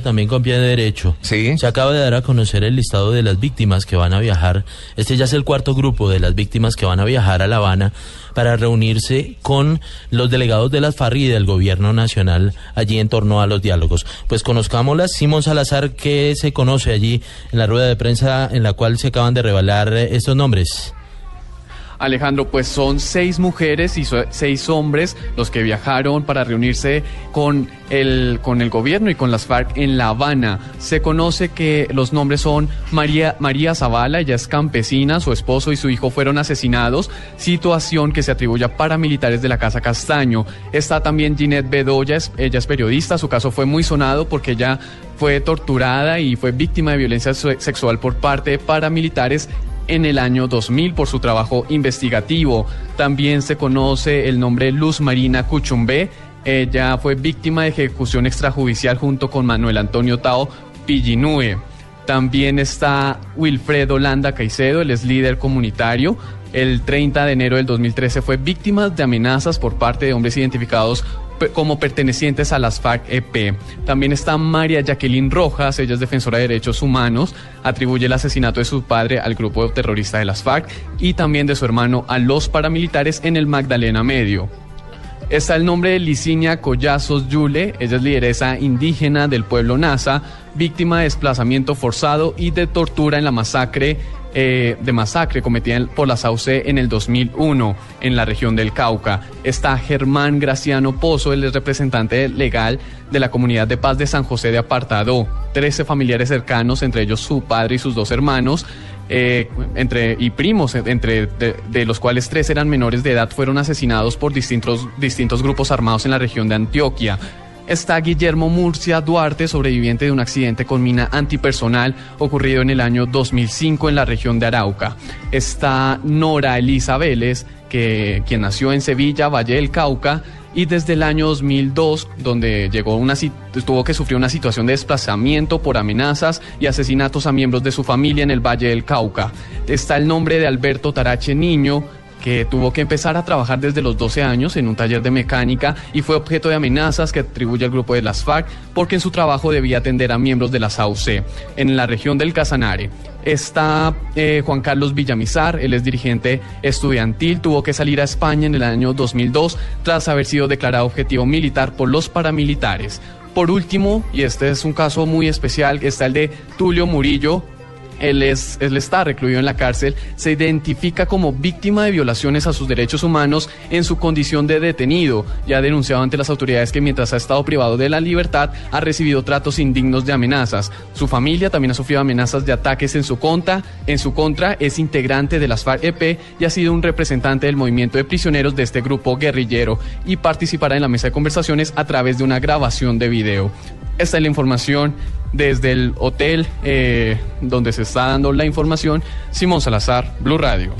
también con pie de derecho. Sí. Se acaba de dar a conocer el listado de las víctimas que van a viajar. Este ya es el cuarto grupo de las víctimas que van a viajar a La Habana para reunirse con los delegados de las FARC y del gobierno nacional allí en torno a los diálogos. Pues conozcámoslas. Simón Salazar, ¿qué se conoce allí en la rueda de prensa en la cual se acaban de revelar eh, estos nombres? Alejandro, pues son seis mujeres y seis hombres los que viajaron para reunirse con el, con el gobierno y con las FARC en La Habana. Se conoce que los nombres son María, María Zavala, ella es campesina, su esposo y su hijo fueron asesinados, situación que se atribuye a paramilitares de la Casa Castaño. Está también Ginette Bedoya, ella es periodista, su caso fue muy sonado porque ella fue torturada y fue víctima de violencia se- sexual por parte de paramilitares en el año 2000 por su trabajo investigativo. También se conoce el nombre Luz Marina Cuchumbé. Ella fue víctima de ejecución extrajudicial junto con Manuel Antonio Tao Pillinue. También está Wilfredo Landa Caicedo, él es líder comunitario. El 30 de enero del 2013 fue víctima de amenazas por parte de hombres identificados como pertenecientes a las FARC-EP. También está María Jacqueline Rojas, ella es defensora de derechos humanos, atribuye el asesinato de su padre al grupo terrorista de las FARC y también de su hermano a los paramilitares en el Magdalena Medio. Está el nombre de Licinia Collazos Yule, ella es lideresa indígena del pueblo Nasa, víctima de desplazamiento forzado y de tortura en la masacre eh, de masacre cometida por la SAUCE en el 2001 en la región del Cauca. Está Germán Graciano Pozo, es representante legal de la comunidad de paz de San José de Apartadó. Trece familiares cercanos, entre ellos su padre y sus dos hermanos, eh, entre, y primos, entre de, de los cuales tres eran menores de edad, fueron asesinados por distintos, distintos grupos armados en la región de Antioquia. Está Guillermo Murcia Duarte, sobreviviente de un accidente con mina antipersonal ocurrido en el año 2005 en la región de Arauca. Está Nora Elisa Vélez, que, quien nació en Sevilla, Valle del Cauca, y desde el año 2002, donde llegó una, tuvo que sufrir una situación de desplazamiento por amenazas y asesinatos a miembros de su familia en el Valle del Cauca. Está el nombre de Alberto Tarache Niño, que tuvo que empezar a trabajar desde los 12 años en un taller de mecánica y fue objeto de amenazas que atribuye al grupo de las FARC porque en su trabajo debía atender a miembros de la SAUC en la región del Casanare. Está eh, Juan Carlos Villamizar, él es dirigente estudiantil, tuvo que salir a España en el año 2002 tras haber sido declarado objetivo militar por los paramilitares. Por último, y este es un caso muy especial, está el de Tulio Murillo, él, es, está recluido en la cárcel, se identifica como víctima de violaciones a sus derechos humanos en su condición de detenido y ha denunciado ante las autoridades que mientras ha estado privado de la libertad ha recibido tratos indignos de amenazas. Su familia también ha sufrido amenazas de ataques en su contra, en su contra es integrante de las FARC-EP y ha sido un representante del movimiento de prisioneros de este grupo guerrillero y participará en la mesa de conversaciones a través de una grabación de video. Esta es la información desde el hotel eh, donde se está dando la información. Simón Salazar, Blue Radio.